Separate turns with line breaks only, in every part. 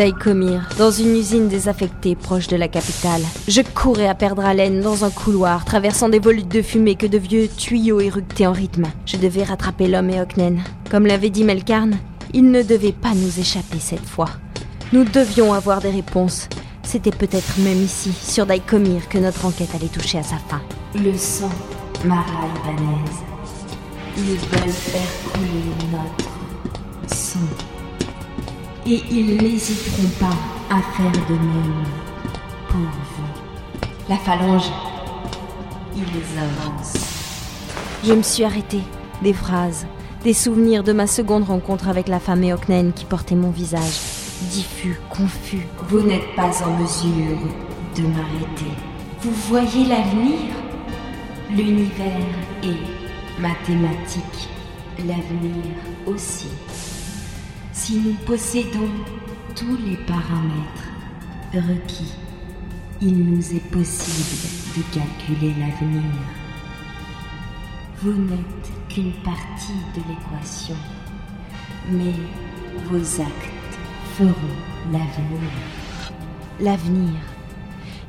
Daïkomir, dans une usine désaffectée proche de la capitale. Je courais à perdre haleine dans un couloir, traversant des volutes de fumée que de vieux tuyaux éructés en rythme. Je devais rattraper l'homme et Oknen. Comme l'avait dit Melkarn, il ne devait pas nous échapper cette fois. Nous devions avoir des réponses. C'était peut-être même ici, sur Daïkomir, que notre enquête allait toucher à sa fin.
Le sang, Mara Ibanez. Ils veulent faire couler notre sang. Et ils n'hésiteront pas à faire de même pour vous. La phalange, ils avancent.
Je me suis arrêtée. Des phrases, des souvenirs de ma seconde rencontre avec la femme Eoknen qui portait mon visage. Diffus, confus.
Vous n'êtes pas en mesure de m'arrêter. Vous voyez l'avenir? L'univers est mathématique. L'avenir aussi. Si nous possédons tous les paramètres requis, il nous est possible de calculer l'avenir. Vous n'êtes qu'une partie de l'équation, mais vos actes feront l'avenir.
L'avenir.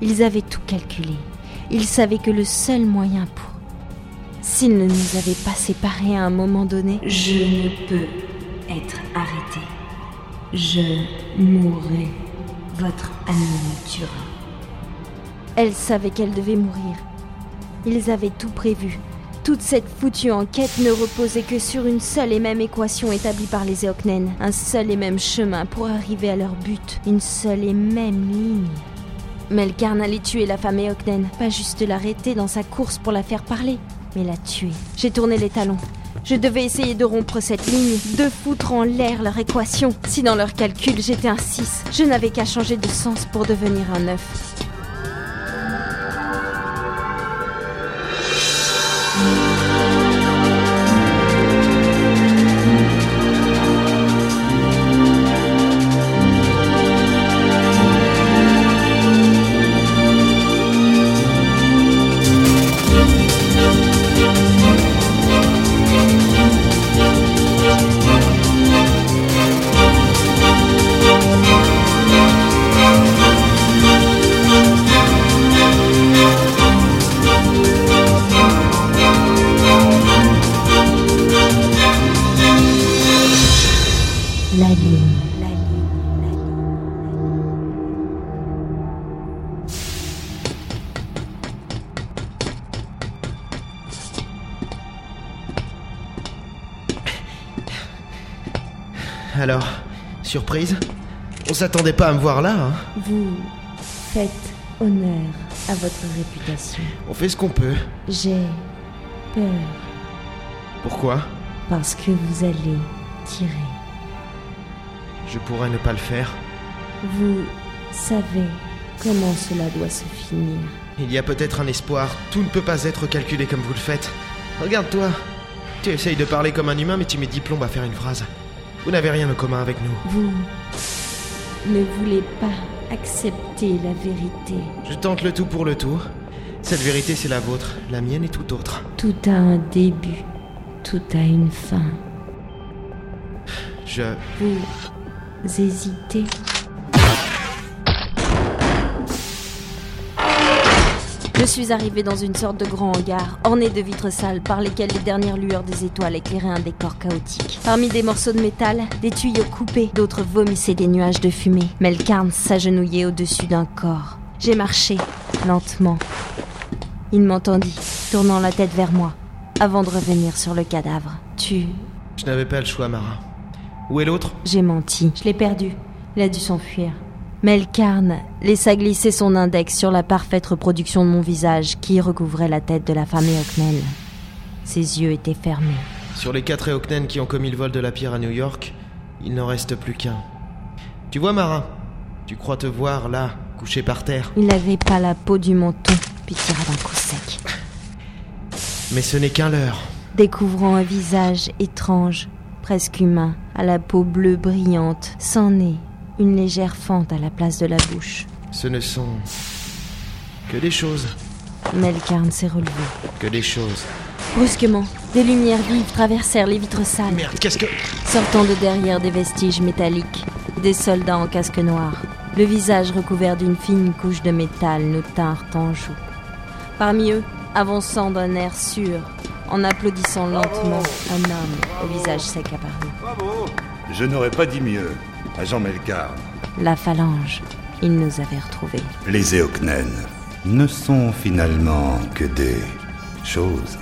Ils avaient tout calculé. Ils savaient que le seul moyen pour... S'ils ne nous avaient pas séparés à un moment donné...
Je ne peux être arrêté. Je mourrai. Votre ami tuera.
Elle savait qu'elle devait mourir. Ils avaient tout prévu. Toute cette foutue enquête ne reposait que sur une seule et même équation établie par les Eoknen. Un seul et même chemin pour arriver à leur but. Une seule et même ligne. Melkarn allait tuer la femme Eoknen. Pas juste l'arrêter dans sa course pour la faire parler, mais la tuer. J'ai tourné les talons. Je devais essayer de rompre cette ligne, de foutre en l'air leur équation. Si dans leur calcul j'étais un 6, je n'avais qu'à changer de sens pour devenir un 9.
La ligne.
Alors, surprise On s'attendait pas à me voir là, hein
Vous faites honneur à votre réputation.
On fait ce qu'on peut.
J'ai peur
Pourquoi?
Parce que vous allez tirer.
Je pourrais ne pas le faire.
Vous savez comment cela doit se finir.
Il y a peut-être un espoir. Tout ne peut pas être calculé comme vous le faites. Regarde-toi. Tu essayes de parler comme un humain, mais tu mets 10 plombes à faire une phrase. Vous n'avez rien de commun avec nous.
Vous ne voulez pas accepter la vérité.
Je tente le tout pour le tout. Cette vérité, c'est la vôtre. La mienne est tout autre.
Tout a un début, tout a une fin.
Je...
Vous hésitez. Je suis arrivé dans une sorte de grand hangar, orné de vitres sales par lesquelles les dernières lueurs des étoiles éclairaient un décor chaotique. Parmi des morceaux de métal, des tuyaux coupés, d'autres vomissaient des nuages de fumée. Melkarn s'agenouillait au-dessus d'un corps. J'ai marché, lentement. Il m'entendit, tournant la tête vers moi, avant de revenir sur le cadavre. Tu...
Je n'avais pas le choix, Mara. Où est l'autre?
J'ai menti. Je l'ai perdu. Il a dû s'enfuir. Melkarn laissa glisser son index sur la parfaite reproduction de mon visage qui recouvrait la tête de la femme Eoknel. Ses yeux étaient fermés.
Sur les quatre Eoknen qui ont commis le vol de la pierre à New York, il n'en reste plus qu'un. Tu vois, Mara? Tu crois te voir là, couché par terre?
Il n'avait pas la peau du menton, puis tira d'un coup sec.
Mais ce n'est qu'un leurre.
Découvrant un visage étrange, presque humain, à la peau bleue brillante, sans nez, une légère fente à la place de la bouche.
Ce ne sont que des choses.
Melkarn s'est relevé.
Que des choses.
Brusquement, des lumières vives traversèrent les vitres sales,
Merde, qu'est-ce que...
sortant de derrière des vestiges métalliques. Des soldats en casque noir, le visage recouvert d'une fine couche de métal, nous tinrent en joue. Parmi eux, avançant d'un air sûr, en applaudissant lentement, un homme au visage sec apparut.
Je n'aurais pas dit mieux. Agent Melkar,
La phalange, il nous avait retrouvés.
les Eoknen ne sont finalement que des choses.